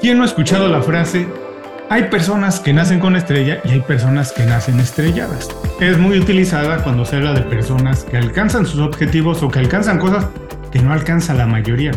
¿Quién no ha escuchado la frase? Hay personas que nacen con estrella y hay personas que nacen estrelladas. Es muy utilizada cuando se habla de personas que alcanzan sus objetivos o que alcanzan cosas que no alcanza la mayoría.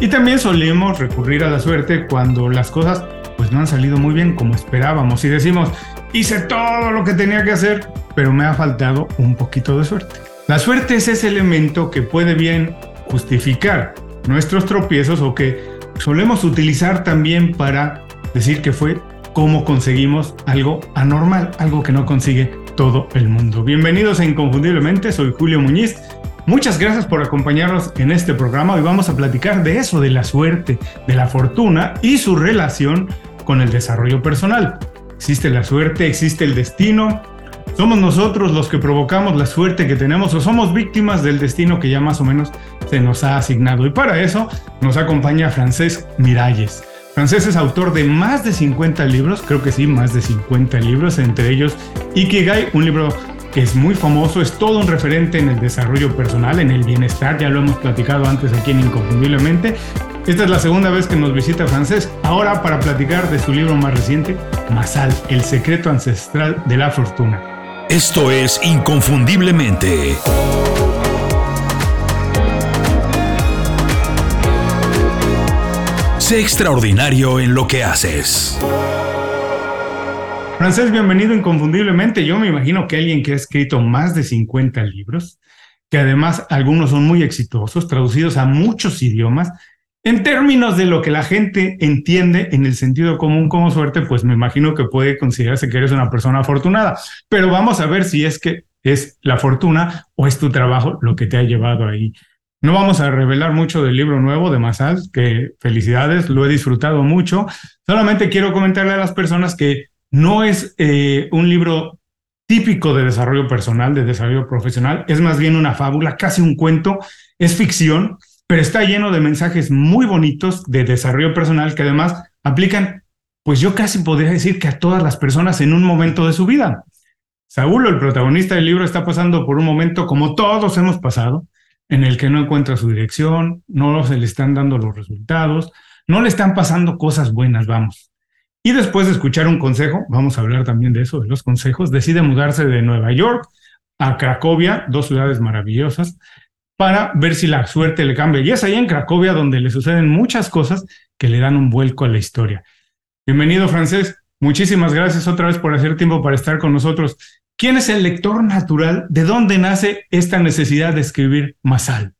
Y también solemos recurrir a la suerte cuando las cosas pues no han salido muy bien como esperábamos y decimos, hice todo lo que tenía que hacer, pero me ha faltado un poquito de suerte. La suerte es ese elemento que puede bien justificar nuestros tropiezos o que solemos utilizar también para decir que fue cómo conseguimos algo anormal, algo que no consigue todo el mundo. Bienvenidos a Inconfundiblemente, soy Julio Muñiz. Muchas gracias por acompañarnos en este programa. Hoy vamos a platicar de eso, de la suerte, de la fortuna y su relación con el desarrollo personal. Existe la suerte, existe el destino. ¿Somos nosotros los que provocamos la suerte que tenemos o somos víctimas del destino que ya más o menos se nos ha asignado? Y para eso nos acompaña Francés Miralles. Francés es autor de más de 50 libros, creo que sí, más de 50 libros, entre ellos Ikigai, un libro que es muy famoso, es todo un referente en el desarrollo personal, en el bienestar, ya lo hemos platicado antes aquí en Inconfundiblemente. Esta es la segunda vez que nos visita Francés, ahora para platicar de su libro más reciente, Masal, el secreto ancestral de la fortuna. Esto es Inconfundiblemente. Extraordinario en lo que haces. Francés, bienvenido inconfundiblemente. Yo me imagino que alguien que ha escrito más de 50 libros, que además algunos son muy exitosos, traducidos a muchos idiomas, en términos de lo que la gente entiende en el sentido común como suerte, pues me imagino que puede considerarse que eres una persona afortunada. Pero vamos a ver si es que es la fortuna o es tu trabajo lo que te ha llevado ahí. No vamos a revelar mucho del libro nuevo de Masal, que felicidades, lo he disfrutado mucho. Solamente quiero comentarle a las personas que no es eh, un libro típico de desarrollo personal, de desarrollo profesional, es más bien una fábula, casi un cuento, es ficción, pero está lleno de mensajes muy bonitos de desarrollo personal que además aplican, pues yo casi podría decir que a todas las personas en un momento de su vida. Saúl, el protagonista del libro, está pasando por un momento como todos hemos pasado, en el que no encuentra su dirección, no se le están dando los resultados, no le están pasando cosas buenas, vamos. Y después de escuchar un consejo, vamos a hablar también de eso, de los consejos, decide mudarse de Nueva York a Cracovia, dos ciudades maravillosas, para ver si la suerte le cambia. Y es ahí en Cracovia donde le suceden muchas cosas que le dan un vuelco a la historia. Bienvenido, Francés. Muchísimas gracias otra vez por hacer tiempo para estar con nosotros. ¿Quién es el lector natural? ¿De dónde nace esta necesidad de escribir Masal?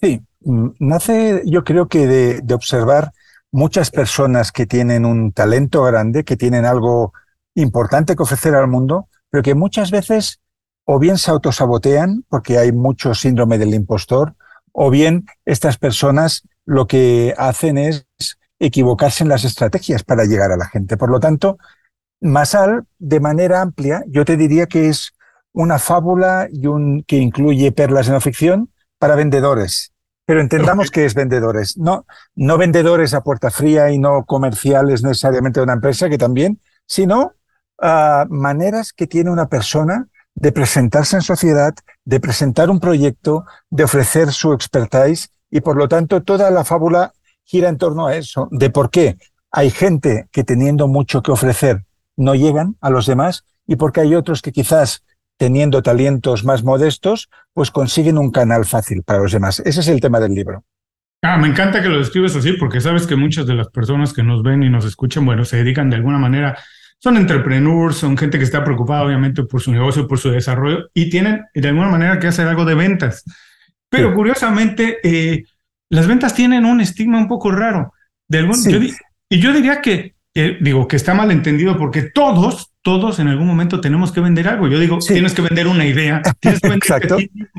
Sí, mm, nace yo creo que de, observar muchas personas que tienen un talento grande, que tienen algo importante que ofrecer al mundo, pero que muchas veces o bien se autosabotean porque hay mucho síndrome del impostor, o bien estas personas lo que hacen es equivocarse en las estrategias para llegar a la gente. Por lo tanto, Masal, de manera amplia, yo te diría que es una fábula y un, que incluye perlas en la ficción para vendedores. Pero entendamos que es vendedores, no, no vendedores a puerta fría y no comerciales necesariamente de una empresa, que también, sino uh, maneras que tiene una persona de presentarse en sociedad, de presentar un proyecto, de ofrecer su expertise y por lo tanto toda la fábula gira en torno a eso, de por qué hay gente que teniendo mucho que ofrecer no llegan a los demás y porque hay otros que quizás teniendo talentos más modestos, pues consiguen un canal fácil para los demás. Ese es el tema del libro. Ah, me encanta que lo describes así porque sabes que muchas de las personas que nos ven y nos escuchan, bueno, se dedican de alguna manera, son entrepreneurs, son gente que está preocupada obviamente por su negocio, por su desarrollo y tienen de alguna manera que hacer algo de ventas. Pero curiosamente, eh, las ventas tienen un estigma un poco raro. De algún, y yo diría que digo, que está mal entendido porque todos, todos en algún momento tenemos que vender algo. Yo digo, tienes que vender una idea, tienes que vender Exacto.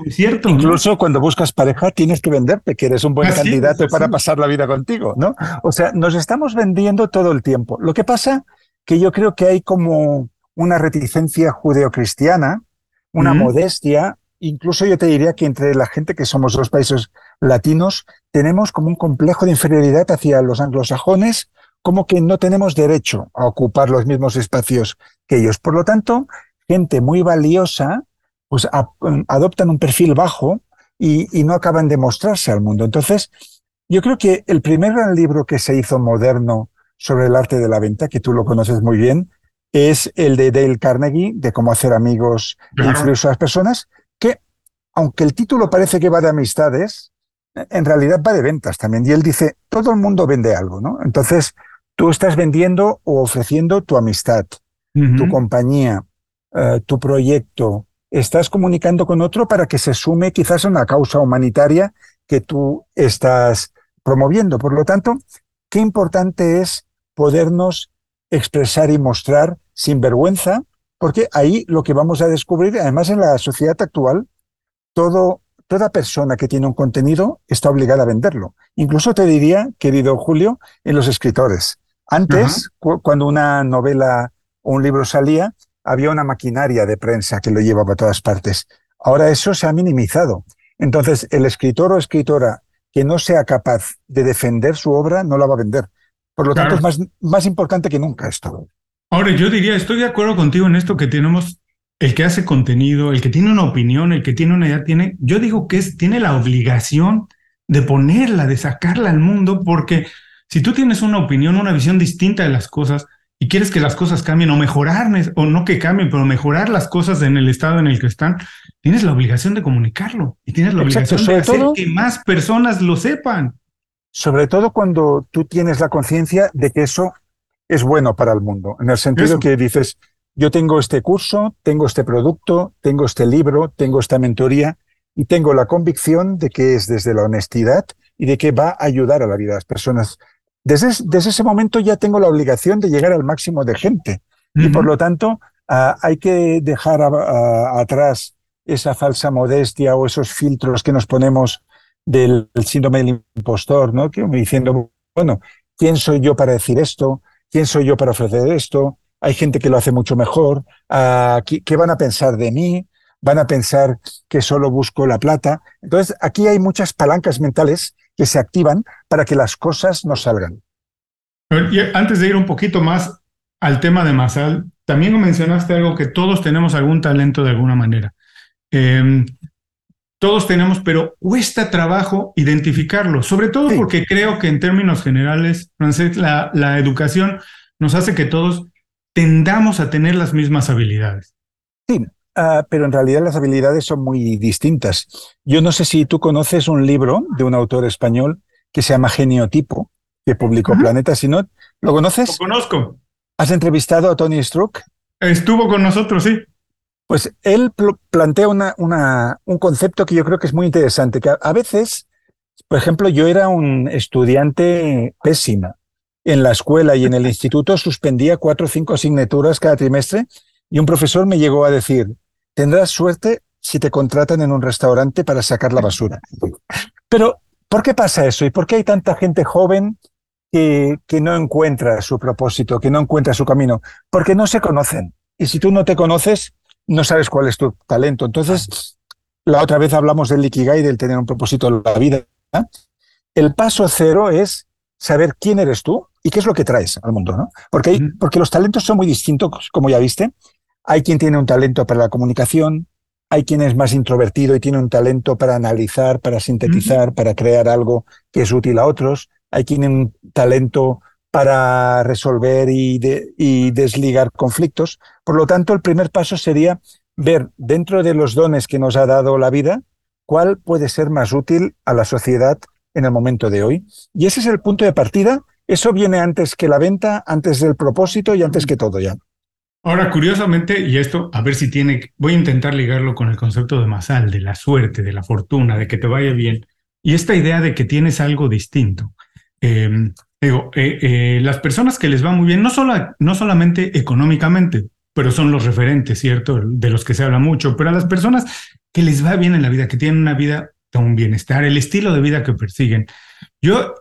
cierto. Incluso cuando buscas pareja tienes que venderte, que eres un buen candidato para pasar la vida contigo, ¿no? O sea, nos estamos vendiendo todo el tiempo. Lo que pasa que yo creo que hay como una reticencia judeocristiana, una modestia, incluso yo te diría que entre la gente que somos los países latinos tenemos como un complejo de inferioridad hacia los anglosajones como que no tenemos derecho a ocupar los mismos espacios que ellos. Por lo tanto, gente muy valiosa, pues adoptan un perfil bajo y, no acaban de mostrarse al mundo. Entonces, yo creo que el primer gran libro que se hizo moderno sobre el arte de la venta, que tú lo conoces muy bien, es el de Dale Carnegie, de cómo hacer amigos e influir a las personas, que aunque el título parece que va de amistades, en realidad va de ventas también. Y él dice, todo el mundo vende algo, ¿no? Entonces, tú estás vendiendo o ofreciendo tu amistad, tu compañía, eh, tu proyecto, estás comunicando con otro para que se sume quizás a una causa humanitaria que tú estás promoviendo. Por lo tanto, qué importante es podernos expresar y mostrar sin vergüenza, porque ahí lo que vamos a descubrir, además en la sociedad actual, todo, toda persona que tiene un contenido está obligada a venderlo. Incluso te diría, querido Julio, en los escritores. Antes, cuando una novela o un libro salía, había una maquinaria de prensa que lo llevaba a todas partes. Ahora eso se ha minimizado. Entonces, el escritor o escritora que no sea capaz de defender su obra no la va a vender. Por lo tanto, es más, más importante que nunca esto. Ahora, yo diría, estoy de acuerdo contigo en esto que tenemos, el que hace contenido, el que tiene una opinión, el que tiene una idea, tiene, yo digo que es, tiene la obligación de ponerla, de sacarla al mundo, porque si tú tienes una opinión, una visión distinta de las cosas, y quieres que las cosas cambien o mejorar, o no que cambien, pero mejorar las cosas en el estado en el que están, tienes la obligación de comunicarlo y tienes la obligación de hacer que más personas lo sepan. Sobre todo cuando tú tienes la conciencia de que eso es bueno para el mundo, en el sentido que dices, yo tengo este curso, tengo este producto, tengo este libro, tengo esta mentoría y tengo la convicción de que es desde la honestidad y de que va a ayudar a la vida de las personas. Desde, ese momento ya tengo la obligación de llegar al máximo de gente. Y por lo tanto, ah, hay que dejar atrás esa falsa modestia o esos filtros que nos ponemos del, síndrome del impostor, ¿no? Que diciendo, bueno, ¿quién soy yo para decir esto? ¿Quién soy yo para ofrecer esto? Hay gente que lo hace mucho mejor. Ah, ¿Qué van a pensar de mí? Van a pensar que solo busco la plata. Entonces, aquí hay muchas palancas mentales que se activan para que las cosas no salgan. antes de ir un poquito más al tema de Masal, también mencionaste algo que todos tenemos algún talento de alguna manera. Em, todos tenemos, pero cuesta trabajo identificarlo, sobre todo porque creo que en términos generales, Francés, la, la educación nos hace que todos tendamos a tener las mismas habilidades. Sí, Ah, pero en realidad las habilidades son muy distintas. Yo no sé si tú conoces un libro de un autor español que se llama Geniotipo, que publicó Planeta Sinod. ¿Lo conoces? Lo conozco. ¿Has entrevistado a Tony Struck? Estuvo con nosotros, sí. Pues él plantea una, una, un concepto que yo creo que es muy interesante, que a, veces, por ejemplo, yo era un estudiante pésima. En la escuela y en el instituto suspendía cuatro o cinco asignaturas cada trimestre y un profesor me llegó a decir, tendrás suerte si te contratan en un restaurante para sacar la basura. Pero, ¿por qué pasa eso? ¿Y por qué hay tanta gente joven que, que no encuentra su propósito, que no encuentra su camino? Porque no se conocen. Y si tú no te conoces, no sabes cuál es tu talento. Entonces, la otra vez hablamos del Ikigai, del tener un propósito en la vida. El paso cero es saber quién eres tú y qué es lo que traes al mundo, ¿no? Porque, porque los talentos son muy distintos, como ya viste. Hay quien tiene un talento para la comunicación, hay quien es más introvertido y tiene un talento para analizar, para sintetizar, para crear algo que es útil a otros. Hay quien tiene un talento para resolver y, y desligar conflictos. Por lo tanto, el primer paso sería ver dentro de los dones que nos ha dado la vida cuál puede ser más útil a la sociedad en el momento de hoy. Y ese es el punto de partida. Eso viene antes que la venta, antes del propósito y antes que todo ya. Ahora, curiosamente, y esto, a ver si tiene, voy a intentar ligarlo con el concepto de Masal, de la suerte, de la fortuna, de que te vaya bien, y esta idea de que tienes algo distinto. Em, digo, eh, eh, las personas que les va muy bien, no, solo, no solamente económicamente, pero son los referentes, ¿cierto? De los que se habla mucho, pero a las personas que les va bien en la vida, que tienen una vida con un bienestar, el estilo de vida que persiguen. Yo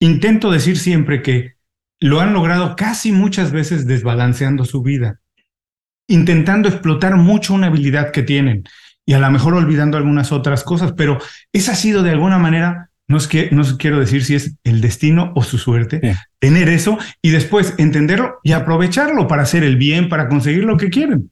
intento decir siempre que lo han logrado casi muchas veces desbalanceando su vida, intentando explotar mucho una habilidad que tienen y a lo mejor olvidando algunas otras cosas, pero esa ha sido de alguna manera, no es que no quiero decir si es el destino o su suerte, tener eso y después entenderlo y aprovecharlo para hacer el bien, para conseguir lo que quieren.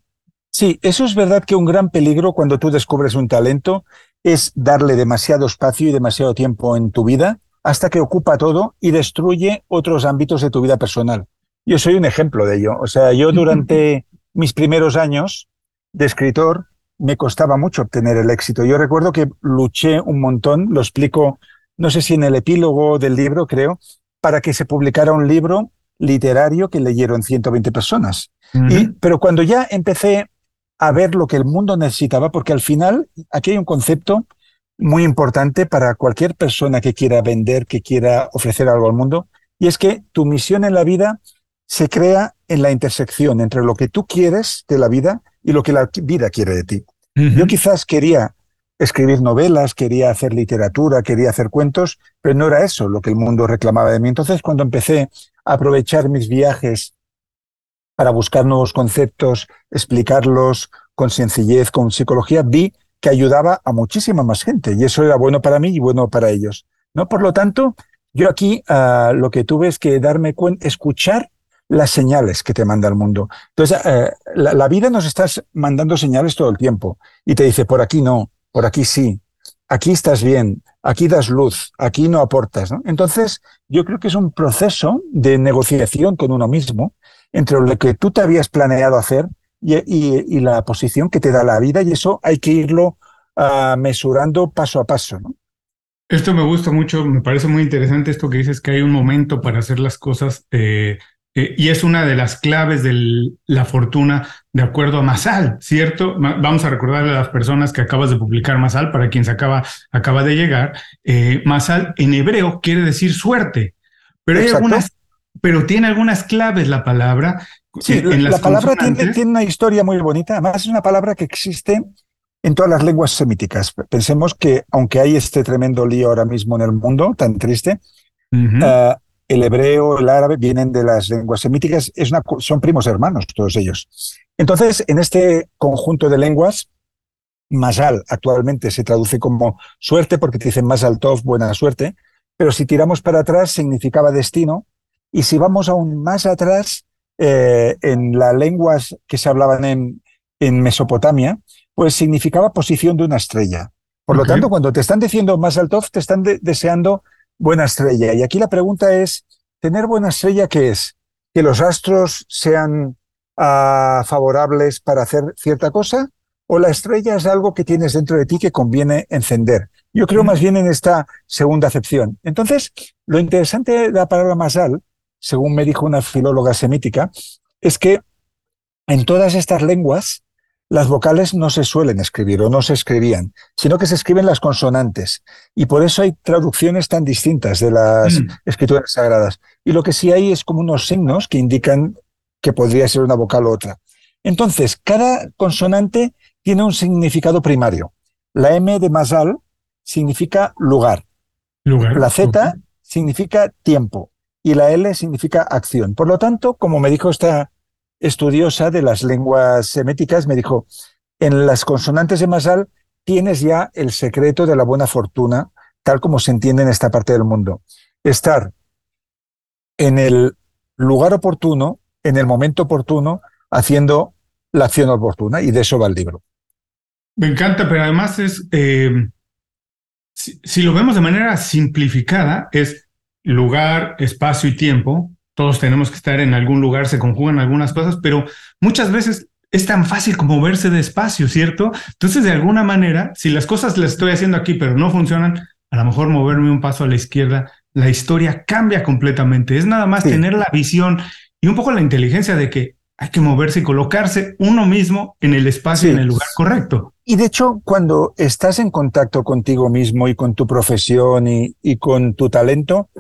Sí, eso es verdad que un gran peligro cuando tú descubres un talento es darle demasiado espacio y demasiado tiempo en tu vida hasta que ocupa todo y destruye otros ámbitos de tu vida personal. Yo soy un ejemplo de ello. O sea, yo durante mis primeros años de escritor me costaba mucho obtener el éxito. Yo recuerdo que luché un montón, lo explico, no sé si en el epílogo del libro, creo, para que se publicara un libro literario que leyeron 120 personas. y, pero cuando ya empecé a ver lo que el mundo necesitaba, porque al final aquí hay un concepto muy importante para cualquier persona que quiera vender, que quiera ofrecer algo al mundo, y es que tu misión en la vida se crea en la intersección entre lo que tú quieres de la vida y lo que la vida quiere de ti. Yo quizás quería escribir novelas, quería hacer literatura, quería hacer cuentos, pero no era eso lo que el mundo reclamaba de mí. Entonces, cuando empecé a aprovechar mis viajes para buscar nuevos conceptos, explicarlos con sencillez, con psicología, vi que ayudaba a muchísima más gente y eso era bueno para mí y bueno para ellos. ¿no? Por lo tanto, yo aquí uh, lo que tuve es que darme cuenta, escuchar las señales que te manda el mundo. Entonces, uh, la, vida nos está mandando señales todo el tiempo y te dice, por aquí no, por aquí sí, aquí estás bien, aquí das luz, aquí no aportas. Entonces, yo creo que es un proceso de negociación con uno mismo entre lo que tú te habías planeado hacer y, la posición que te da la vida y eso hay que irlo uh, mesurando paso a paso. ¿no? Esto me gusta mucho, me parece muy interesante esto que dices que hay un momento para hacer las cosas eh, eh, y es una de las claves de la fortuna de acuerdo a Masal, ¿cierto? Vamos a recordar a las personas que acabas de publicar Masal, para quien se acaba, acaba de llegar. Eh, Masal en hebreo quiere decir suerte, pero hay algunas pero tiene algunas claves la palabra Sí, la palabra tiene, tiene, una historia muy bonita. Además, es una palabra que existe en todas las lenguas semíticas. Pensemos que, aunque hay este tremendo lío ahora mismo en el mundo, tan triste, uh, el hebreo, el árabe vienen de las lenguas semíticas, es una, son primos hermanos todos ellos. Entonces, en este conjunto de lenguas, Masal actualmente se traduce como suerte porque te dicen Masal Tov, buena suerte, pero si tiramos para atrás significaba destino, y si vamos aún más atrás, eh, en las lenguas que se hablaban en, en, Mesopotamia, pues significaba posición de una estrella. Por lo tanto, cuando te están diciendo más alto, te están deseando buena estrella. Y aquí la pregunta es, ¿tener buena estrella qué es? ¿Que los astros sean uh, favorables para hacer cierta cosa? ¿O la estrella es algo que tienes dentro de ti que conviene encender? Yo creo más bien en esta segunda acepción. Entonces, lo interesante de la palabra masal según me dijo una filóloga semítica, es que en todas estas lenguas las vocales no se suelen escribir o no se escribían, sino que se escriben las consonantes. Y por eso hay traducciones tan distintas de las mm. escrituras sagradas. Y lo que sí hay es como unos signos que indican que podría ser una vocal u otra. Entonces, cada consonante tiene un significado primario. La M de Masal significa lugar. lugar. La Z significa tiempo y la L significa acción. Por lo tanto, como me dijo esta estudiosa de las lenguas seméticas, me dijo, en las consonantes de Masal tienes ya el secreto de la buena fortuna, tal como se entiende en esta parte del mundo. Estar en el lugar oportuno, en el momento oportuno, haciendo la acción oportuna, y de eso va el libro. Me encanta, pero además es, eh, si lo vemos de manera simplificada, es lugar, espacio y tiempo. Todos tenemos que estar en algún lugar, se conjugan algunas cosas, pero muchas veces es tan fácil como verse de espacio, ¿cierto? Entonces, de alguna manera, si las cosas las estoy haciendo aquí, pero no funcionan, a lo mejor moverme un paso a la izquierda, la historia cambia completamente. Es nada más tener la visión y un poco la inteligencia de que hay que moverse y colocarse uno mismo en el espacio, en el lugar correcto. Y de hecho, cuando estás en contacto contigo mismo y con tu profesión y, y con tu talento,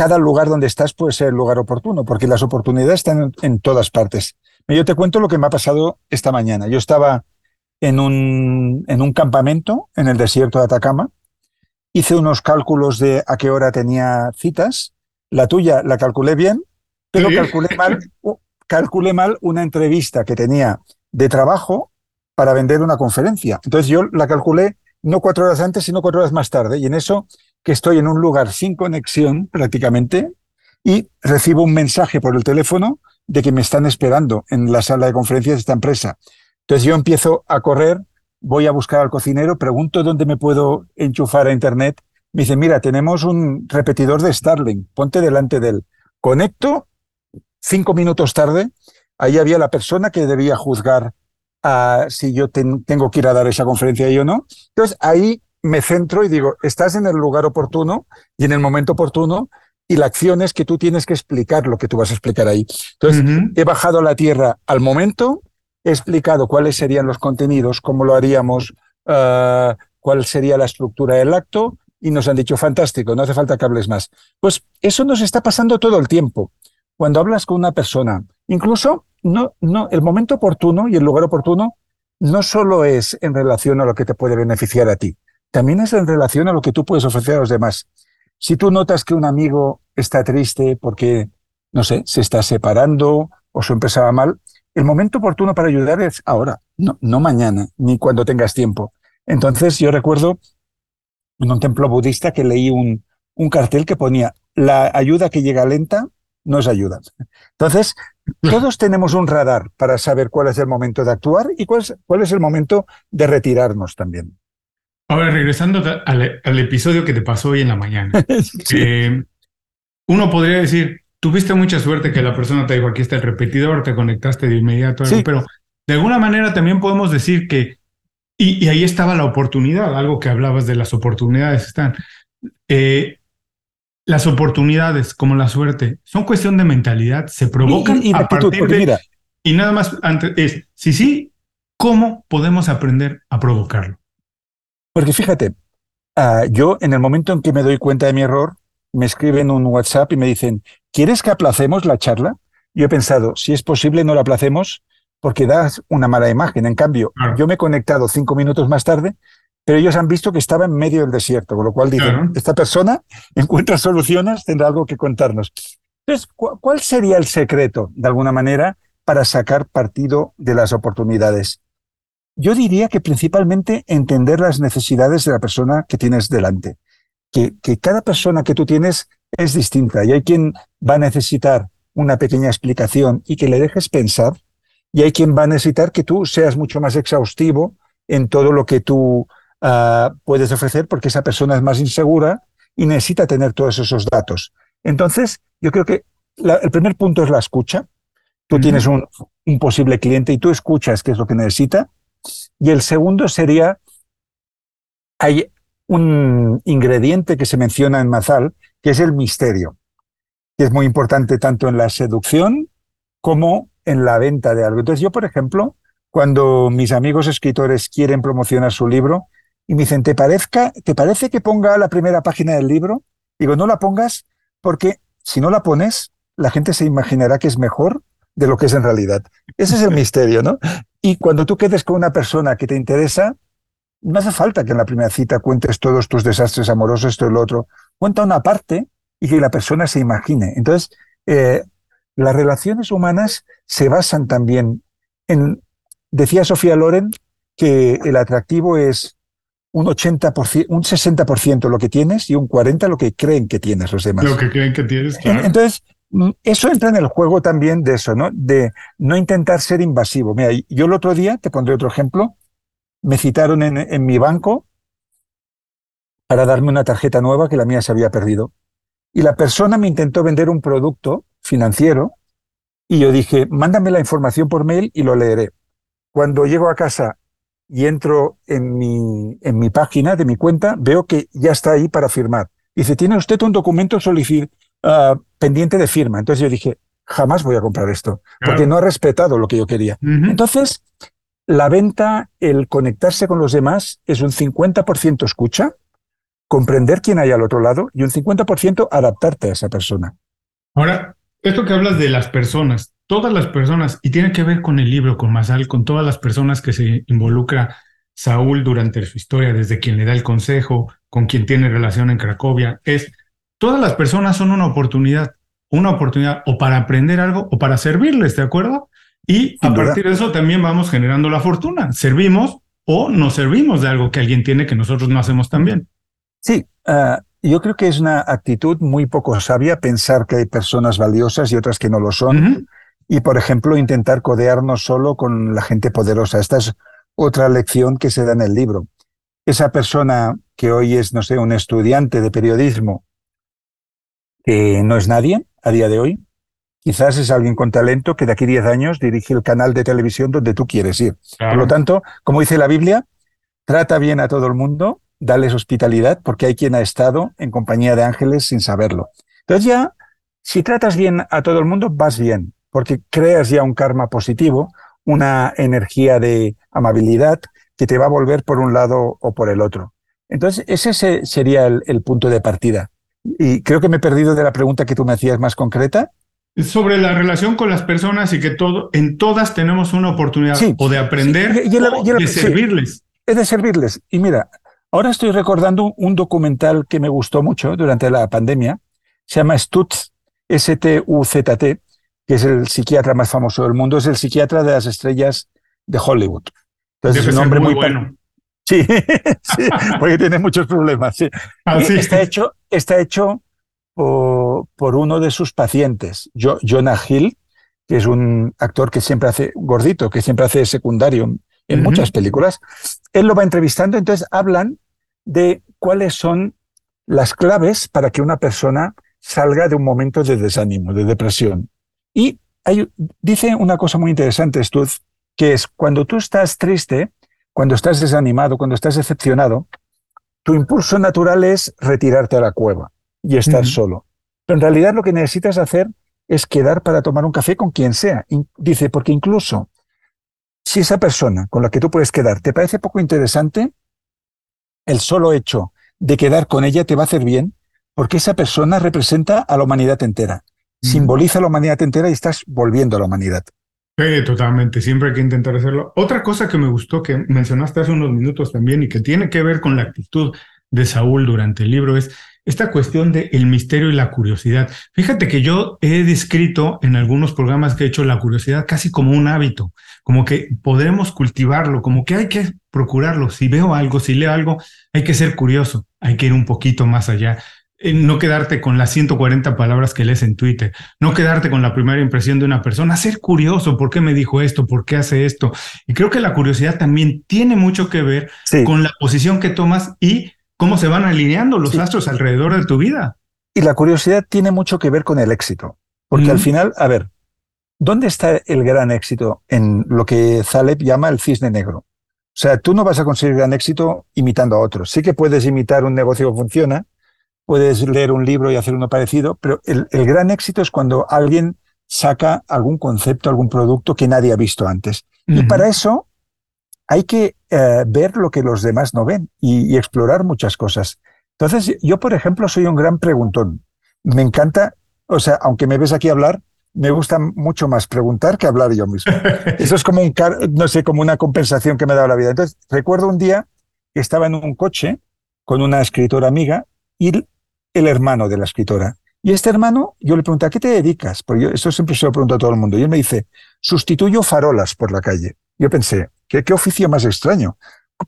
cada lugar donde estás puede ser el lugar oportuno, porque las oportunidades están en, todas partes. Yo te cuento lo que me ha pasado esta mañana. Yo estaba en un, en un campamento en el desierto de Atacama, hice unos cálculos de a qué hora tenía citas, la tuya la calculé bien, pero calculé, mal, calculé mal una entrevista que tenía de trabajo para vender una conferencia. Entonces yo la calculé no cuatro horas antes, sino cuatro horas más tarde, y en eso que estoy en un lugar sin conexión prácticamente y recibo un mensaje por el teléfono de que me están esperando en la sala de conferencias de esta empresa. Entonces yo empiezo a correr, voy a buscar al cocinero, pregunto dónde me puedo enchufar a Internet me dice, mira, tenemos un repetidor de Starling, ponte delante de él. Conecto, cinco minutos tarde, ahí había la persona que debía juzgar si yo tengo que ir a dar esa conferencia y o no. Entonces ahí me centro y digo, estás en el lugar oportuno y en el momento oportuno y la acción es que tú tienes que explicar lo que tú vas a explicar ahí. Entonces, he bajado a la tierra al momento, he explicado cuáles serían los contenidos, cómo lo haríamos, ah, cuál sería la estructura del acto y nos han dicho, fantástico, no hace falta que hables más. Pues eso nos está pasando todo el tiempo. Cuando hablas con una persona, incluso no, no, el momento oportuno y el lugar oportuno no solo es en relación a lo que te puede beneficiar a ti, también es en relación a lo que tú puedes ofrecer a los demás. Si tú notas que un amigo está triste porque, no sé, se está separando o su empresa va mal, el momento oportuno para ayudar es ahora, no, no mañana, ni cuando tengas tiempo. Entonces yo recuerdo en un templo budista que leí un, un cartel que ponía, la ayuda que llega lenta no es ayuda. Entonces, todos tenemos un radar para saber cuál es el momento de actuar y cuál es, cuál es el momento de retirarnos también. Ahora, regresando al, episodio que te pasó hoy en la mañana, eh, uno podría decir, tuviste mucha suerte que la persona te dijo, aquí está el repetidor, te conectaste de inmediato, pero de alguna manera también podemos decir que, y, ahí estaba la oportunidad, algo que hablabas de las oportunidades, están. Eh, las oportunidades, como la suerte, son cuestión de mentalidad, se provocan y, a partir de... y nada más antes es, si sí, ¿cómo podemos aprender a provocarlo? Porque fíjate, ah, yo en el momento en que me doy cuenta de mi error, me escriben un WhatsApp y me dicen, ¿quieres que aplacemos la charla? Yo he pensado, si es posible, no la aplacemos porque das una mala imagen. En cambio, yo me he conectado cinco minutos más tarde, pero ellos han visto que estaba en medio del desierto, con lo cual dicen, esta persona encuentra soluciones, tendrá algo que contarnos. Entonces, ¿cuál sería el secreto, de alguna manera, para sacar partido de las oportunidades? Yo diría que principalmente entender las necesidades de la persona que tienes delante. Que, que cada persona que tú tienes es distinta y hay quien va a necesitar una pequeña explicación y que le dejes pensar y hay quien va a necesitar que tú seas mucho más exhaustivo en todo lo que tú uh, puedes ofrecer porque esa persona es más insegura y necesita tener todos esos datos. Entonces, yo creo que la, el primer punto es la escucha. Tú tienes un, un, posible cliente y tú escuchas qué es lo que necesita y el segundo sería, hay un ingrediente que se menciona en Mazal, que es el misterio, que es muy importante tanto en la seducción como en la venta de algo. Entonces yo, por ejemplo, cuando mis amigos escritores quieren promocionar su libro y me dicen, ¿te, parezca, ¿te parece que ponga la primera página del libro? Digo, no la pongas porque si no la pones, la gente se imaginará que es mejor de lo que es en realidad. Ese es el misterio, ¿no? Y cuando tú quedes con una persona que te interesa, no hace falta que en la primera cita cuentes todos tus desastres amorosos, esto y lo otro. Cuenta una parte y que la persona se imagine. Entonces, eh, las relaciones humanas se basan también en, decía Sofía Loren, que el atractivo es un 80%, un 60% lo que tienes y un 40% lo que creen que tienes los demás. Lo que creen que tienes, claro. Entonces, eso entra en el juego también de eso, ¿no? De no intentar ser invasivo. Mira, yo el otro día, te pondré otro ejemplo, me citaron en, mi banco para darme una tarjeta nueva que la mía se había perdido. Y la persona me intentó vender un producto financiero y yo dije, mándame la información por mail y lo leeré. Cuando llego a casa y entro en mi, en mi página de mi cuenta, veo que ya está ahí para firmar. Dice, ¿tiene usted un documento solicitado? Ah, pendiente de firma. Entonces yo dije, jamás voy a comprar esto, porque no ha respetado lo que yo quería. Entonces, la venta, el conectarse con los demás, es un 50% escucha, comprender quién hay al otro lado y un 50% adaptarte a esa persona. Ahora, esto que hablas de las personas, todas las personas, y tiene que ver con el libro, con Masal, con todas las personas que se involucra Saúl durante su historia, desde quien le da el consejo, con quien tiene relación en Cracovia, es todas las personas son una oportunidad, una oportunidad o para aprender algo o para servirles, ¿de acuerdo? Y a partir de eso también vamos generando la fortuna. Servimos o nos servimos de algo que alguien tiene que nosotros no hacemos tan bien. Sí, ah, yo creo que es una actitud muy poco sabia pensar que hay personas valiosas y otras que no lo son. Y, por ejemplo, intentar codearnos solo con la gente poderosa. Esta es otra lección que se da en el libro. Esa persona que hoy es, no sé, un estudiante de periodismo que no es nadie a día de hoy, quizás es alguien con talento que de aquí a 10 años dirige el canal de televisión donde tú quieres ir. Por lo tanto, como dice la Biblia, trata bien a todo el mundo, dales hospitalidad, porque hay quien ha estado en compañía de ángeles sin saberlo. Entonces ya, si tratas bien a todo el mundo, vas bien, porque creas ya un karma positivo, una energía de amabilidad que te va a volver por un lado o por el otro. Entonces, ese sería el, punto de partida. Y creo que me he perdido de la pregunta que tú me hacías más concreta. Sobre la relación con las personas y que todo, en todas tenemos una oportunidad o de aprender o de servirles. es de servirles. Y mira, ahora estoy recordando un documental que me gustó mucho durante la pandemia. Se llama Stutz, S-T-U-Z-T, que es el psiquiatra más famoso del mundo. Es el psiquiatra de las estrellas de Hollywood. Entonces es un hombre muy, bueno. Sí, sí, porque tiene muchos problemas. Sí. Ah, está hecho, está hecho por, uno de sus pacientes, Jonah Hill, que es un actor que siempre hace gordito, que siempre hace secundario en muchas películas. Él lo va entrevistando, entonces hablan de cuáles son las claves para que una persona salga de un momento de desánimo, de depresión. Y hay, dice una cosa muy interesante, Stutz, que es cuando tú estás triste, cuando estás desanimado, cuando estás decepcionado, tu impulso natural es retirarte a la cueva y estar solo. Pero en realidad lo que necesitas hacer es quedar para tomar un café con quien sea. dice, porque incluso si esa persona con la que tú puedes quedar te parece poco interesante, el solo hecho de quedar con ella te va a hacer bien, porque esa persona representa a la humanidad entera, simboliza a la humanidad entera y estás volviendo a la humanidad. Sí, totalmente, siempre hay que intentar hacerlo. Otra cosa que me gustó que mencionaste hace unos minutos también y que tiene que ver con la actitud de Saúl durante el libro es esta cuestión del el misterio y la curiosidad. Fíjate que yo he descrito en algunos programas que he hecho la curiosidad casi como un hábito, como que podremos cultivarlo, como que hay que procurarlo. Si veo algo, si leo algo, hay que ser curioso, hay que ir un poquito más allá. No quedarte con las 140 palabras que lees en Twitter, no quedarte con la primera impresión de una persona, ser curioso, ¿por qué me dijo esto? ¿Por qué hace esto? Y creo que la curiosidad también tiene mucho que ver con la posición que tomas y cómo se van alineando los astros alrededor de tu vida. Y la curiosidad tiene mucho que ver con el éxito, porque al final, a ver, ¿dónde está el gran éxito en lo que Zaleb llama el cisne negro? O sea, tú no vas a conseguir gran éxito imitando a otros. Sí que puedes imitar un negocio que funciona, puedes leer un libro y hacer uno parecido, pero el, gran éxito es cuando alguien saca algún concepto, algún producto que nadie ha visto antes. Y para eso hay que eh, ver lo que los demás no ven y, explorar muchas cosas. Entonces, yo, por ejemplo, soy un gran preguntón. Me encanta, o sea, aunque me ves aquí hablar, me gusta mucho más preguntar que hablar yo mismo. Eso es como un, no sé, como una compensación que me ha dado la vida. Entonces, recuerdo un día que estaba en un coche con una escritora amiga y el hermano de la escritora. Y este hermano, yo le pregunté, ¿a qué te dedicas? Porque yo, esto siempre se lo pregunto a todo el mundo. Y él me dice, sustituyo farolas por la calle. Yo pensé, ¿qué, qué oficio más extraño?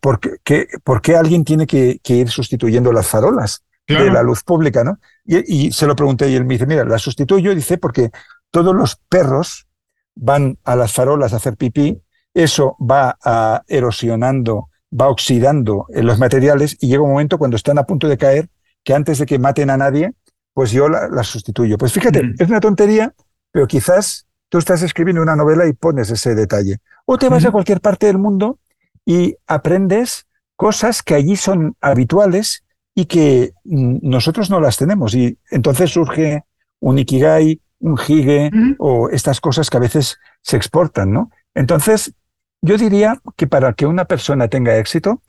¿Por qué, por qué alguien tiene que, ir sustituyendo las farolas de la luz pública? ¿no? Y, y, se lo pregunté y él me dice, mira, la sustituyo, dice, porque todos los perros van a las farolas a hacer pipí, eso va a erosionando, va oxidando en los materiales y llega un momento cuando están a punto de caer que antes de que maten a nadie, pues yo la, sustituyo. Pues fíjate, mm. es una tontería, pero quizás tú estás escribiendo una novela y pones ese detalle. O te vas a cualquier parte del mundo y aprendes cosas que allí son habituales y que mm, nosotros no las tenemos. Y entonces surge un ikigai, un hige o estas cosas que a veces se exportan, ¿no? Entonces, yo diría que para que una persona tenga éxito,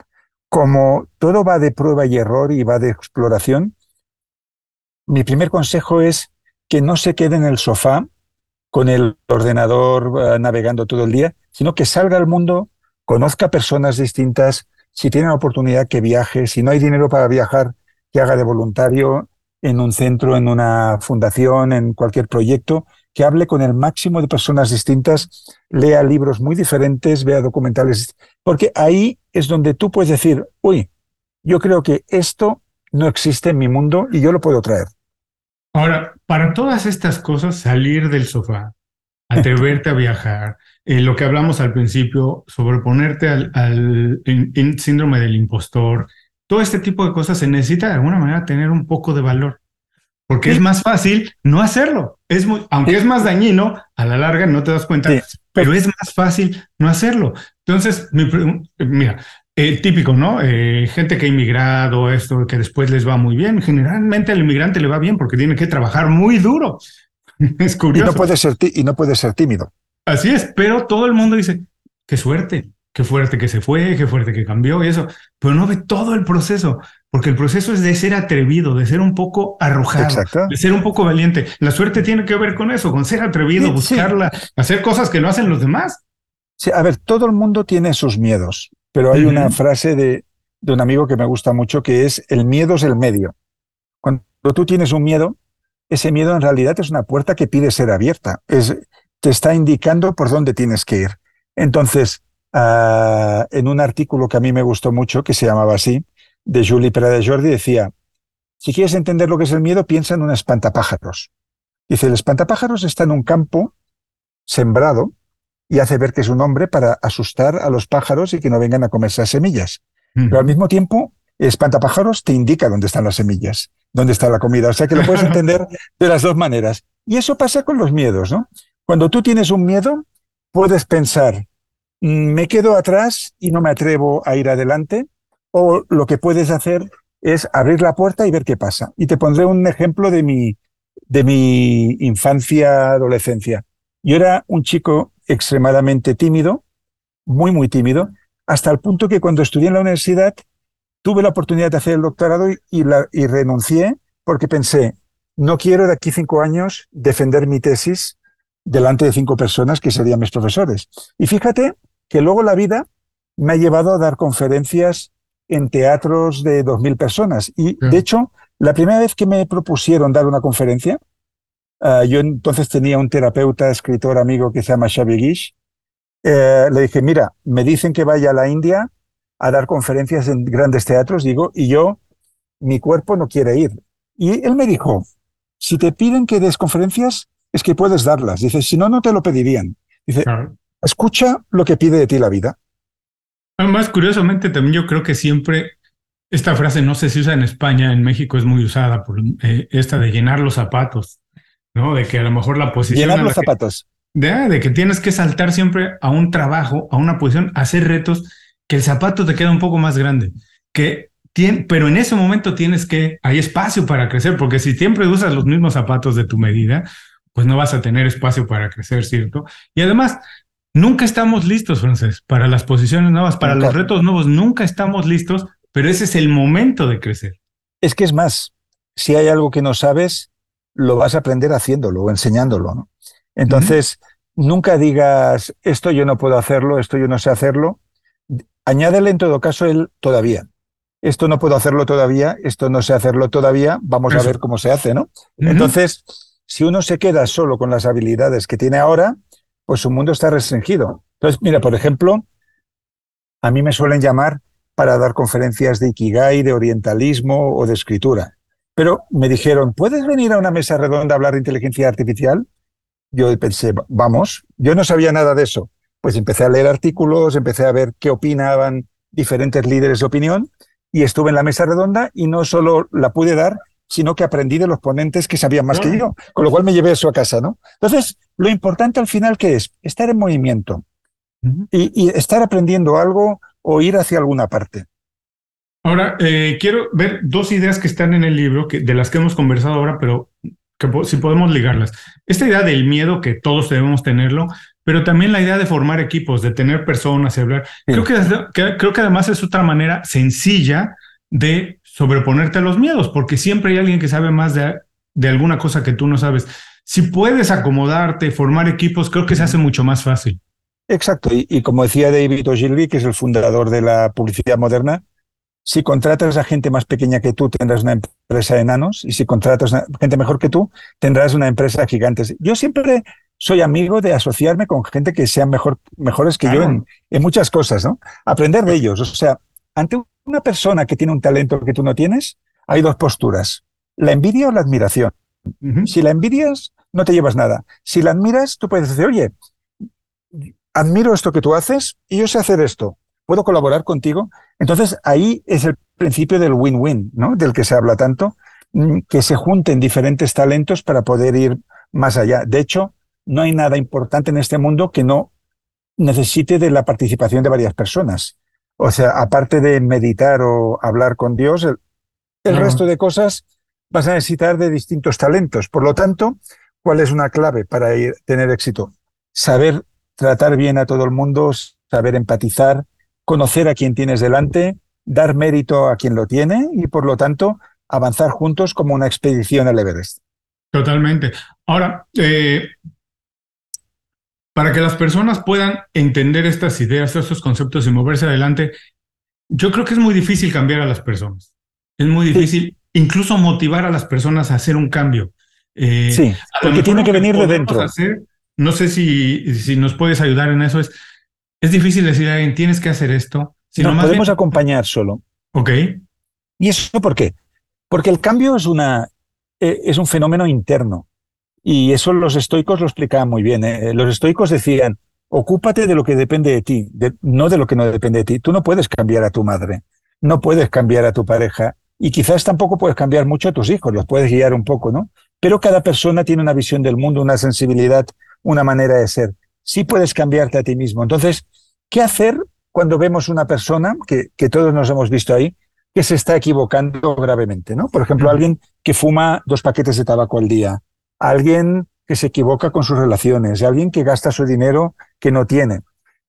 como todo va de prueba y error y va de exploración, mi primer consejo es que no se quede en el sofá con el ordenador eh, navegando todo el día, sino que salga al mundo, conozca personas distintas, si tiene la oportunidad que viaje, si no hay dinero para viajar, que haga de voluntario en un centro, en una fundación, en cualquier proyecto, que hable con el máximo de personas distintas, lea libros muy diferentes, vea documentales, porque ahí es donde tú puedes decir, uy, yo creo que esto no existe en mi mundo y yo lo puedo traer. Ahora, para todas estas cosas, salir del sofá, atreverte a viajar, eh, lo que hablamos al principio, sobreponerte al, al síndrome del impostor, todo este tipo de cosas se necesita de alguna manera tener un poco de valor, porque es más fácil no hacerlo. Es muy, aunque es más dañino, a la larga no te das cuenta, pero es más fácil no hacerlo. Entonces, mira, eh, típico, ¿no? Eh, gente que ha inmigrado, esto, que después les va muy bien. Generalmente al inmigrante le va bien porque tiene que trabajar muy duro. es curioso. Y no puede ser, y no puede ser tímido. Así es, pero todo el mundo dice, qué suerte, qué fuerte que se fue, qué fuerte que cambió y eso, pero no ve todo el proceso, porque el proceso es de ser atrevido, de ser un poco arrojado, de ser un poco valiente. La suerte tiene que ver con eso, con ser atrevido, buscarla, hacer cosas que no hacen los demás. Sí, a ver, todo el mundo tiene sus miedos. Pero hay una frase de, un amigo que me gusta mucho que es, el miedo es el medio. Cuando tú tienes un miedo, ese miedo en realidad es una puerta que pide ser abierta. Es, te está indicando por dónde tienes que ir. Entonces, ah, en un artículo que a mí me gustó mucho, que se llamaba así, de Julie Pera de Jordi, decía, si quieres entender lo que es el miedo, piensa en un espantapájaros. Dice, el espantapájaros está en un campo sembrado y hace ver que es un hombre para asustar a los pájaros y que no vengan a comerse las semillas. Pero al mismo tiempo, el espantapájaros te indica dónde están las semillas, dónde está la comida. O sea que lo puedes entender de las dos maneras. Y eso pasa con los miedos, ¿no? Cuando tú tienes un miedo, puedes pensar, mm, me quedo atrás y no me atrevo a ir adelante, o lo que puedes hacer es abrir la puerta y ver qué pasa. Y te pondré un ejemplo de mi, de mi infancia, adolescencia. Yo era un chico extremadamente tímido, muy, muy tímido, hasta el punto que cuando estudié en la universidad tuve la oportunidad de hacer el doctorado y, y renuncié porque pensé, no quiero de aquí cinco años defender mi tesis delante de cinco personas que serían mis profesores. Y fíjate que luego la vida me ha llevado a dar conferencias en teatros de dos mil personas. Y de hecho, la primera vez que me propusieron dar una conferencia, Ah, yo entonces tenía un terapeuta, escritor amigo que se llama Xavi Guix. Eh, le dije, mira, me dicen que vaya a la India a dar conferencias en grandes teatros, digo, y yo, mi cuerpo no quiere ir. Y él me dijo, si te piden que des conferencias, es que puedes darlas. Dice, si no, no te lo pedirían. Dice, escucha lo que pide de ti la vida. Además, curiosamente, también yo creo que siempre esta frase no sé si usa en España, en México es muy usada, por eh, esta de llenar los zapatos. ¿no? De que a lo mejor la posición... Llenar los zapatos. de, de, que tienes que saltar siempre a un trabajo, a una posición, a hacer retos, que el zapato te queda un poco más grande. Que tiene, pero en ese momento tienes que, hay espacio para crecer, porque si siempre usas los mismos zapatos de tu medida, pues no vas a tener espacio para crecer, ¿cierto? Y además, nunca estamos listos, Francés, para las posiciones nuevas, para los retos nuevos, nunca estamos listos, pero ese es el momento de crecer. Es que es más, si hay algo que no sabes, lo vas a aprender haciéndolo o enseñándolo. ¿no? Entonces, nunca digas, esto yo no puedo hacerlo, esto yo no sé hacerlo. Añádele en todo caso el todavía. Esto no puedo hacerlo todavía, esto no sé hacerlo todavía, vamos a ver cómo se hace, ¿no? Entonces, si uno se queda solo con las habilidades que tiene ahora, pues su mundo está restringido. Entonces, mira, por ejemplo, a mí me suelen llamar para dar conferencias de Ikigai, de orientalismo o de escritura. Pero me dijeron, ¿puedes venir a una mesa redonda a hablar de inteligencia artificial? Yo pensé, vamos, yo no sabía nada de eso. Pues empecé a leer artículos, empecé a ver qué opinaban diferentes líderes de opinión y estuve en la mesa redonda y no solo la pude dar, sino que aprendí de los ponentes que sabían más que yo, con lo cual me llevé eso a casa, ¿no? Entonces, lo importante al final, ¿qué es? Estar en movimiento y, y estar aprendiendo algo o ir hacia alguna parte. Ahora, eh, quiero ver dos ideas que están en el libro, que, de las que hemos conversado ahora, pero que si podemos ligarlas. Esta idea del miedo, que todos debemos tenerlo, pero también la idea de formar equipos, de tener personas y hablar. Creo, que, creo que además es otra manera sencilla de sobreponerte a los miedos, porque siempre hay alguien que sabe más de, de alguna cosa que tú no sabes. Si puedes acomodarte, formar equipos, creo que se hace mucho más fácil. Exacto, y, y como decía David Ogilvy, que es el fundador de la publicidad moderna, si contratas a gente más pequeña que tú, tendrás una empresa de enanos, y si contratas a gente mejor que tú, tendrás una empresa de gigantes. Yo siempre soy amigo de asociarme con gente que sean mejor, mejores que yo en, muchas cosas, ¿no? Aprender de ellos. O sea, ante una persona que tiene un talento que tú no tienes, hay dos posturas, la envidia o la admiración. Si la envidias, no te llevas nada. Si la admiras, tú puedes decir, oye, admiro esto que tú haces y yo sé hacer esto ¿Puedo colaborar contigo? Entonces ahí es el principio del win-win, ¿no? Del que se habla tanto, mm, que se junten diferentes talentos para poder ir más allá. De hecho, no hay nada importante en este mundo que no necesite de la participación de varias personas. O sea, aparte de meditar o hablar con Dios, el, resto de cosas vas a necesitar de distintos talentos. Por lo tanto, ¿cuál es una clave para ir, tener éxito? Saber tratar bien a todo el mundo, saber empatizar, conocer a quien tienes delante, dar mérito a quien lo tiene y, por lo tanto, avanzar juntos como una expedición al Everest. Totalmente. Ahora, eh, para que las personas puedan entender estas ideas, estos conceptos y moverse adelante, yo creo que es muy difícil cambiar a las personas. Es muy difícil incluso motivar a las personas a hacer un cambio. Eh, sí, porque tiene que venir de dentro. no sé si, si nos puedes ayudar en eso. Es, es difícil decir a alguien, tienes que hacer esto. no, podemos acompañar solo. Ok. ¿Y eso por qué? Porque el cambio es, una, eh, es un fenómeno interno. Y eso los estoicos lo explicaban muy bien. ¿eh? Los estoicos decían, ocúpate de lo que depende de ti, no de lo que no depende de ti. Tú no puedes cambiar a tu madre, no puedes cambiar a tu pareja y quizás tampoco puedes cambiar mucho a tus hijos, los puedes guiar un poco, ¿no? Pero cada persona tiene una visión del mundo, una sensibilidad, una manera de ser. Sí puedes cambiarte a ti mismo. Entonces, ¿qué hacer cuando vemos una persona, que, que todos nos hemos visto ahí, que se está equivocando gravemente, ¿no? Por ejemplo, alguien que fuma dos paquetes de tabaco al día, alguien que se equivoca con sus relaciones, alguien que gasta su dinero que no tiene.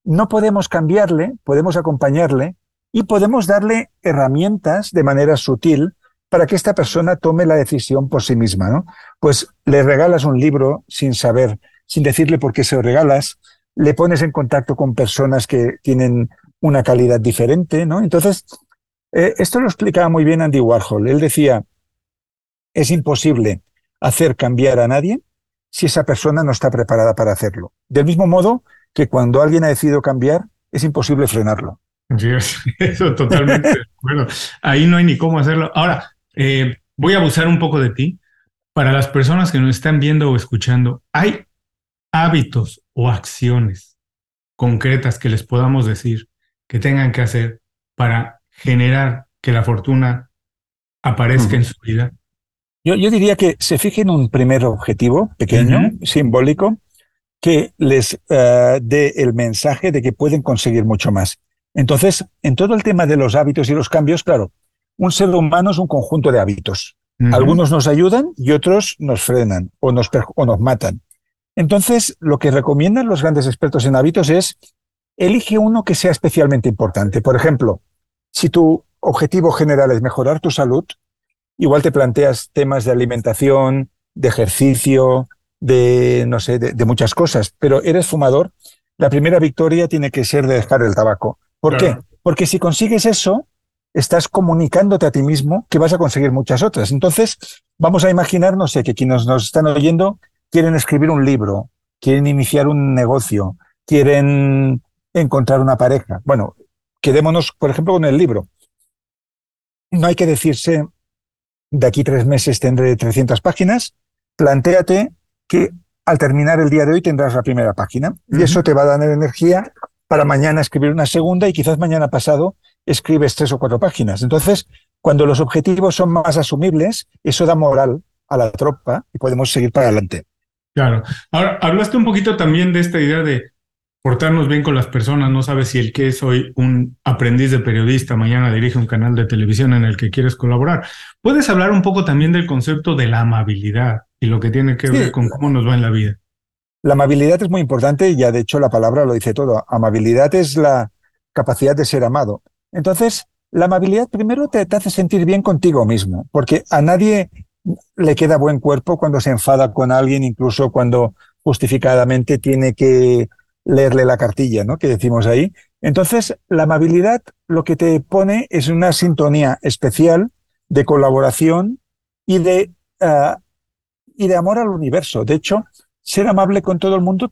No podemos cambiarle, podemos acompañarle y podemos darle herramientas de manera sutil para que esta persona tome la decisión por sí misma, ¿no? Pues le regalas un libro sin saber, sin decirle por qué se lo regalas, le pones en contacto con personas que tienen una calidad diferente, ¿no? Entonces, eh, esto lo explicaba muy bien Andy Warhol. Él decía, es imposible hacer cambiar a nadie si esa persona no está preparada para hacerlo. Del mismo modo que cuando alguien ha decidido cambiar, es imposible frenarlo. Sí, eso totalmente. bueno, ahí no hay ni cómo hacerlo. Ahora, eh, voy a abusar un poco de ti. Para las personas que nos están viendo o escuchando, ¿hay hábitos o acciones concretas que les podamos decir que tengan que hacer para generar que la fortuna aparezca en su vida? Yo, diría que se fijen un primer objetivo pequeño, simbólico, que les eh, dé el mensaje de que pueden conseguir mucho más. Entonces, en todo el tema de los hábitos y los cambios, claro, un ser humano es un conjunto de hábitos. Algunos nos ayudan y otros nos frenan o nos, o nos matan. Entonces, lo que recomiendan los grandes expertos en hábitos es elige uno que sea especialmente importante. Por ejemplo, si tu objetivo general es mejorar tu salud, igual te planteas temas de alimentación, de ejercicio, de, no sé, de, muchas cosas, pero eres fumador, la primera victoria tiene que ser de dejar el tabaco. ¿Por qué? Porque si consigues eso, estás comunicándote a ti mismo que vas a conseguir muchas otras. Entonces, vamos a imaginar, no sé, que quienes nos están oyendo quieren escribir un libro, quieren iniciar un negocio, quieren encontrar una pareja. Bueno, quedémonos, por ejemplo, con el libro. No hay que decirse, de aquí tres meses tendré 300 páginas, plantéate que al terminar el día de hoy tendrás la primera página y eso te va a dar energía para mañana escribir una segunda y quizás mañana pasado escribes tres o cuatro páginas. Entonces, cuando los objetivos son más asumibles, eso da moral a la tropa y podemos seguir para adelante. Claro. Ahora, hablaste un poquito también de esta idea de portarnos bien con las personas, no sabes si el que es hoy un aprendiz de periodista, mañana dirige un canal de televisión en el que quieres colaborar. ¿Puedes hablar un poco también del concepto de la amabilidad y lo que tiene que ver con cómo nos va en la vida? La amabilidad es muy importante ya de hecho la palabra lo dice todo. Amabilidad es la capacidad de ser amado. Entonces, la amabilidad primero te, hace sentir bien contigo mismo, porque a nadie le queda buen cuerpo cuando se enfada con alguien, incluso cuando justificadamente tiene que leerle la cartilla, ¿no? Que decimos ahí. Entonces, la amabilidad lo que te pone es una sintonía especial de colaboración y de, ah, y de amor al universo. De hecho, ser amable con todo el mundo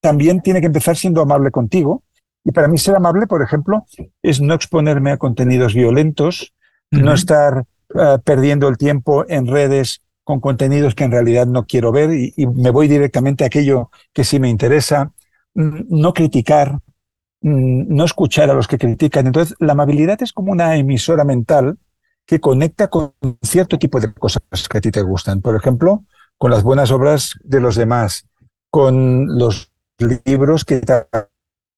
también tiene que empezar siendo amable contigo. Y para mí ser amable, por ejemplo, es no exponerme a contenidos violentos, no estar ah, perdiendo el tiempo en redes con contenidos que en realidad no quiero ver y, y me voy directamente a aquello que sí me interesa, no criticar, mm, no escuchar a los que critican. Entonces, la amabilidad es como una emisora mental que conecta con cierto tipo de cosas que a ti te gustan. Por ejemplo, con las buenas obras de los demás, con los libros que te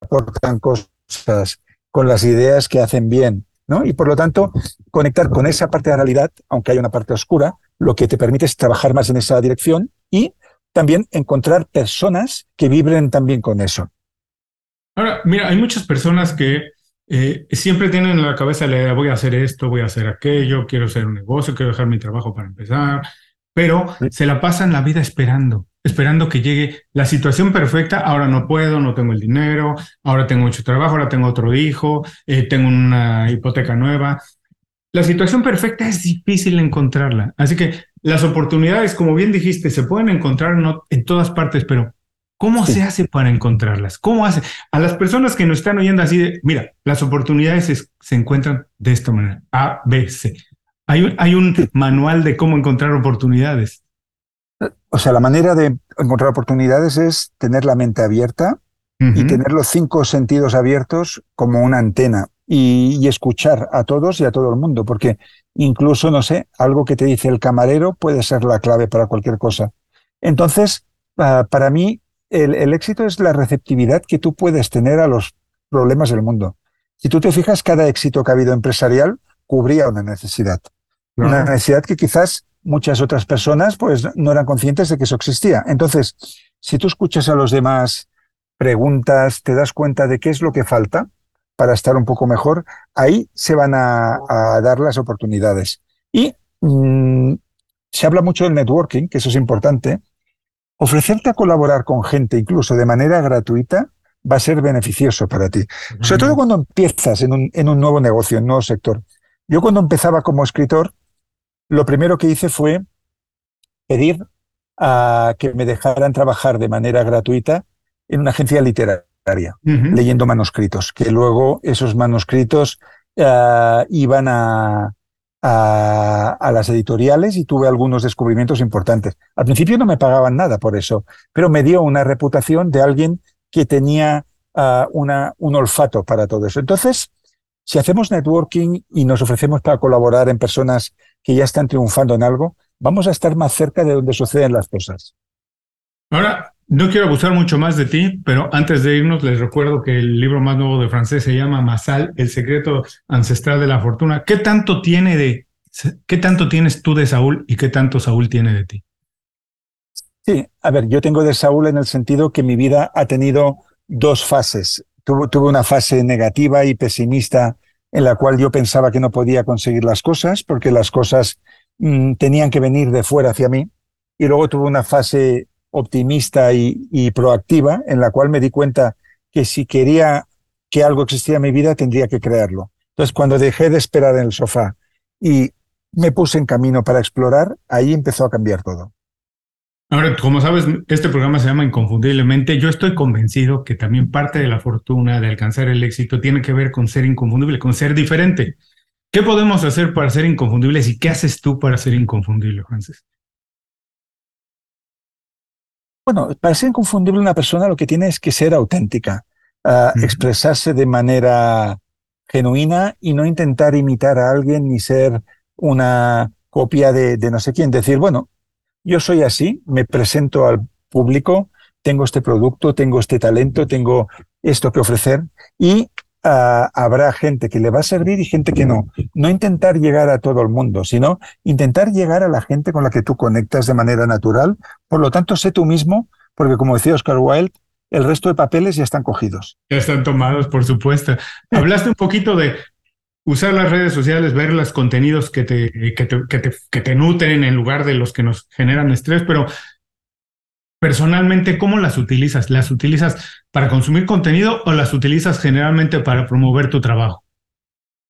aportan cosas, con las ideas que hacen bien, ¿no? Y por lo tanto, conectar con esa parte de la realidad, aunque haya una parte oscura, lo que te permite es trabajar más en esa dirección y también encontrar personas que vibren también con eso. Ahora, mira, hay muchas personas que eh, siempre tienen en la cabeza la idea, voy a hacer esto, voy a hacer aquello, quiero hacer un negocio, quiero dejar mi trabajo para empezar, pero se la pasan la vida esperando, esperando que llegue la situación perfecta, ahora no puedo, no tengo el dinero, ahora tengo mucho trabajo, ahora tengo otro hijo, eh, tengo una hipoteca nueva. La situación perfecta es difícil encontrarla, así que las oportunidades, como bien dijiste, se pueden encontrar en todas partes, pero ¿Cómo se hace para encontrarlas? ¿Cómo hace? A las personas que nos están oyendo así de, mira, las oportunidades se, encuentran de esta manera, A, B, C. Hay un, hay un manual de cómo encontrar oportunidades. O sea, la manera de encontrar oportunidades es tener la mente abierta y tener los cinco sentidos abiertos como una antena y, y, escuchar a todos y a todo el mundo, porque incluso, no sé, algo que te dice el camarero puede ser la clave para cualquier cosa. Entonces, para mí, el, éxito es la receptividad que tú puedes tener a los problemas del mundo. Si tú te fijas, cada éxito que ha habido empresarial cubría una necesidad. Una necesidad que quizás muchas otras personas pues no eran conscientes de que eso existía. Entonces, si tú escuchas a los demás, preguntas, te das cuenta de qué es lo que falta para estar un poco mejor, ahí se van a, dar las oportunidades. Y mm, se habla mucho del networking, que eso es importante, ofrecerte a colaborar con gente incluso de manera gratuita va a ser beneficioso para ti. Sobre todo cuando empiezas en un, en un nuevo negocio, en un nuevo sector. Yo cuando empezaba como escritor, lo primero que hice fue pedir a que me dejaran trabajar de manera gratuita en una agencia literaria, leyendo manuscritos, que luego esos manuscritos ah, iban a, a, las editoriales y tuve algunos descubrimientos importantes. Al principio no me pagaban nada por eso, pero me dio una reputación de alguien que tenía ah, una, un olfato para todo eso. Entonces, si hacemos networking y nos ofrecemos para colaborar en personas que ya están triunfando en algo, vamos a estar más cerca de donde suceden las cosas. Ahora, no quiero abusar mucho más de ti, pero antes de irnos les recuerdo que el libro más nuevo de francés se llama Masal, el secreto ancestral de la fortuna. ¿Qué tanto tiene de qué tanto tienes tú de Saúl y qué tanto Saúl tiene de ti? Sí, a ver, yo tengo de Saúl en el sentido que mi vida ha tenido dos fases. Tuve, tuve una fase negativa y pesimista en la cual yo pensaba que no podía conseguir las cosas porque las cosas mm, tenían que venir de fuera hacia mí. Y luego tuve una fase optimista y, proactiva, en la cual me di cuenta que si quería que algo existiera en mi vida, tendría que crearlo. Entonces, cuando dejé de esperar en el sofá y me puse en camino para explorar, ahí empezó a cambiar todo. Ahora, como sabes, este programa se llama Inconfundiblemente. Yo estoy convencido que también parte de la fortuna de alcanzar el éxito tiene que ver con ser inconfundible, con ser diferente. ¿Qué podemos hacer para ser inconfundibles y qué haces tú para ser inconfundible, Francis? Bueno, para ser inconfundible una persona lo que tiene es que ser auténtica, ah, expresarse de manera genuina y no intentar imitar a alguien ni ser una copia de, de, no sé quién. Decir, bueno, yo soy así, me presento al público, tengo este producto, tengo este talento, tengo esto que ofrecer y habrá gente que le va a servir y gente que no. No intentar llegar a todo el mundo, sino intentar llegar a la gente con la que tú conectas de manera natural. Por lo tanto, sé tú mismo, porque como decía Oscar Wilde, el resto de papeles ya están cogidos. Ya están tomados, por supuesto. Hablaste un poquito de usar las redes sociales, ver los contenidos que te, que te, que te, que te nutren en lugar de los que nos generan estrés, pero personalmente, ¿cómo las utilizas? ¿Las utilizas para consumir contenido o las utilizas generalmente para promover tu trabajo?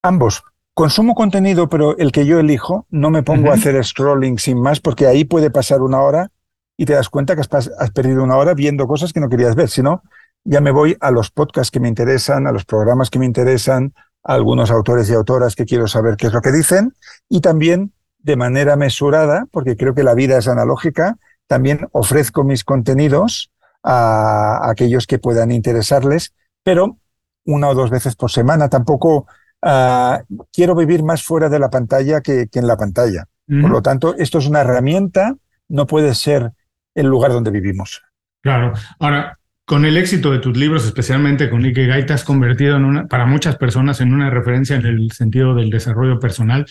Ambos. Consumo contenido, pero el que yo elijo, no me pongo a hacer scrolling sin más, porque ahí puede pasar una hora y te das cuenta que has, perdido una hora viendo cosas que no querías ver, sino ya me voy a los podcasts que me interesan, a los programas que me interesan, a algunos autores y autoras que quiero saber qué es lo que dicen, y también de manera mesurada, porque creo que la vida es analógica, también ofrezco mis contenidos a aquellos que puedan interesarles, pero una o dos veces por semana. Tampoco ah, quiero vivir más fuera de la pantalla que, en la pantalla. Por lo tanto, esto es una herramienta, no puede ser el lugar donde vivimos. Claro. Ahora, con el éxito de tus libros, especialmente con Ikigai, te has convertido en una, para muchas personas en una referencia en el sentido del desarrollo personal.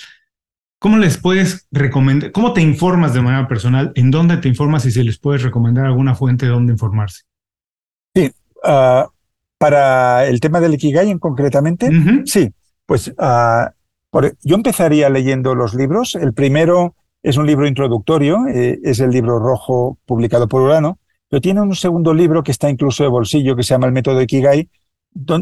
¿Cómo les puedes recomendar, cómo te informas de manera personal? ¿En dónde te informas y si les puedes recomendar alguna fuente de dónde informarse? Sí, ah, para el tema del Ikigai en concretamente, sí, pues ah, yo empezaría leyendo los libros. El primero es un libro introductorio, eh, es el libro rojo publicado por Urano, pero tiene un segundo libro que está incluso de bolsillo, que se llama El método Ikigai,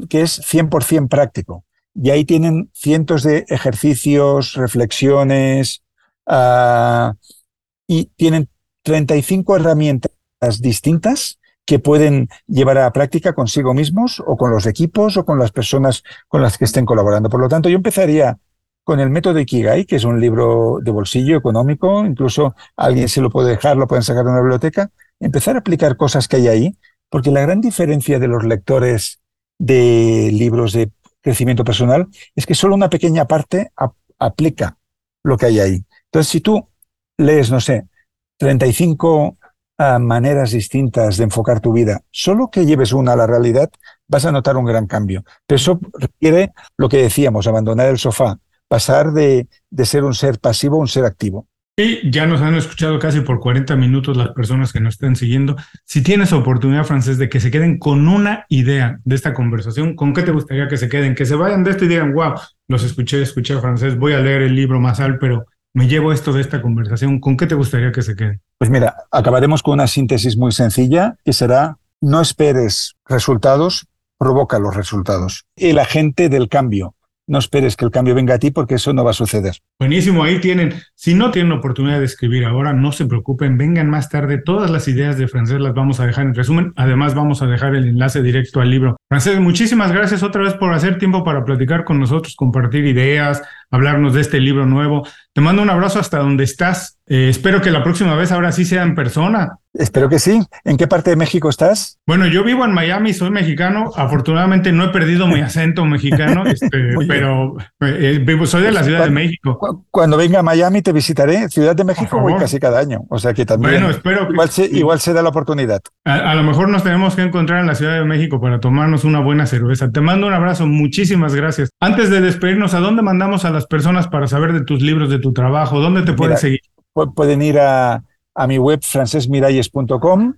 que es 100% práctico. Y ahí tienen cientos de ejercicios, reflexiones, ah, y tienen 35 herramientas distintas que pueden llevar a la práctica consigo mismos o con los equipos o con las personas con las que estén colaborando. Por lo tanto, yo empezaría con el método Ikigai, que es un libro de bolsillo económico, incluso alguien se lo puede dejar, lo pueden sacar de una biblioteca, empezar a aplicar cosas que hay ahí, porque la gran diferencia de los lectores de libros de crecimiento personal es que solo una pequeña parte aplica lo que hay ahí. Entonces, si tú lees, no sé, 35 a maneras distintas de enfocar tu vida, solo que lleves una a la realidad, vas a notar un gran cambio. Pero eso requiere lo que decíamos, abandonar el sofá, pasar de, de ser un ser pasivo a un ser activo. Y ya nos han escuchado casi por 40 minutos las personas que nos estén siguiendo. Si tienes oportunidad, Francés, de que se queden con una idea de esta conversación, ¿con qué te gustaría que se queden? Que se vayan de esto y digan, wow, los escuché, escuché a Francés, voy a leer el libro más al, pero me llevo esto de esta conversación, ¿con qué te gustaría que se quede? Pues mira, acabaremos con una síntesis muy sencilla que será, no esperes resultados, provoca los resultados. El agente del cambio, no esperes que el cambio venga a ti porque eso no va a suceder. Buenísimo, ahí tienen. Si no tienen oportunidad de escribir ahora, no se preocupen, vengan más tarde. Todas las ideas de Francés las vamos a dejar en resumen. Además, vamos a dejar el enlace directo al libro. Francés, muchísimas gracias otra vez por hacer tiempo para platicar con nosotros, compartir ideas, hablarnos de este libro nuevo. Te mando un abrazo hasta donde estás. Eh, espero que la próxima vez ahora sí sea en persona. Espero que sí. ¿En qué parte de México estás? Bueno, yo vivo en Miami, soy mexicano. Afortunadamente no he perdido mi acento mexicano, este, pero eh, vivo, soy de la Ciudad de México. Cuando venga a Miami te visitaré. Ciudad de México voy casi cada año. O sea que también. Bueno, espero igual, se, igual se da la oportunidad. A, a, lo mejor nos tenemos que encontrar en la Ciudad de México para tomarnos una buena cerveza. Te mando un abrazo. Muchísimas gracias. Antes de despedirnos, ¿a dónde mandamos a las personas para saber de tus libros, de tu trabajo? ¿Dónde te pueden seguir? Pueden ir a, a mi web francesmiralles.com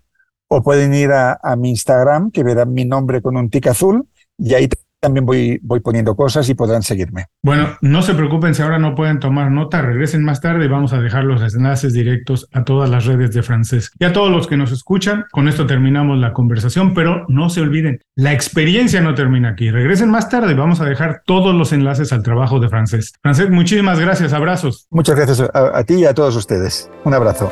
o pueden ir a, a, mi Instagram, que verán mi nombre con un tic azul, y ahí también voy, voy poniendo cosas y podrán seguirme. Bueno, no se preocupen si ahora no pueden tomar nota, regresen más tarde y vamos a dejar los enlaces directos a todas las redes de Francés. Y a todos los que nos escuchan, con esto terminamos la conversación, pero no se olviden, la experiencia no termina aquí. Regresen más tarde, vamos a dejar todos los enlaces al trabajo de Francés. Francés, muchísimas gracias, abrazos. Muchas gracias a, a ti y a todos ustedes. Un abrazo.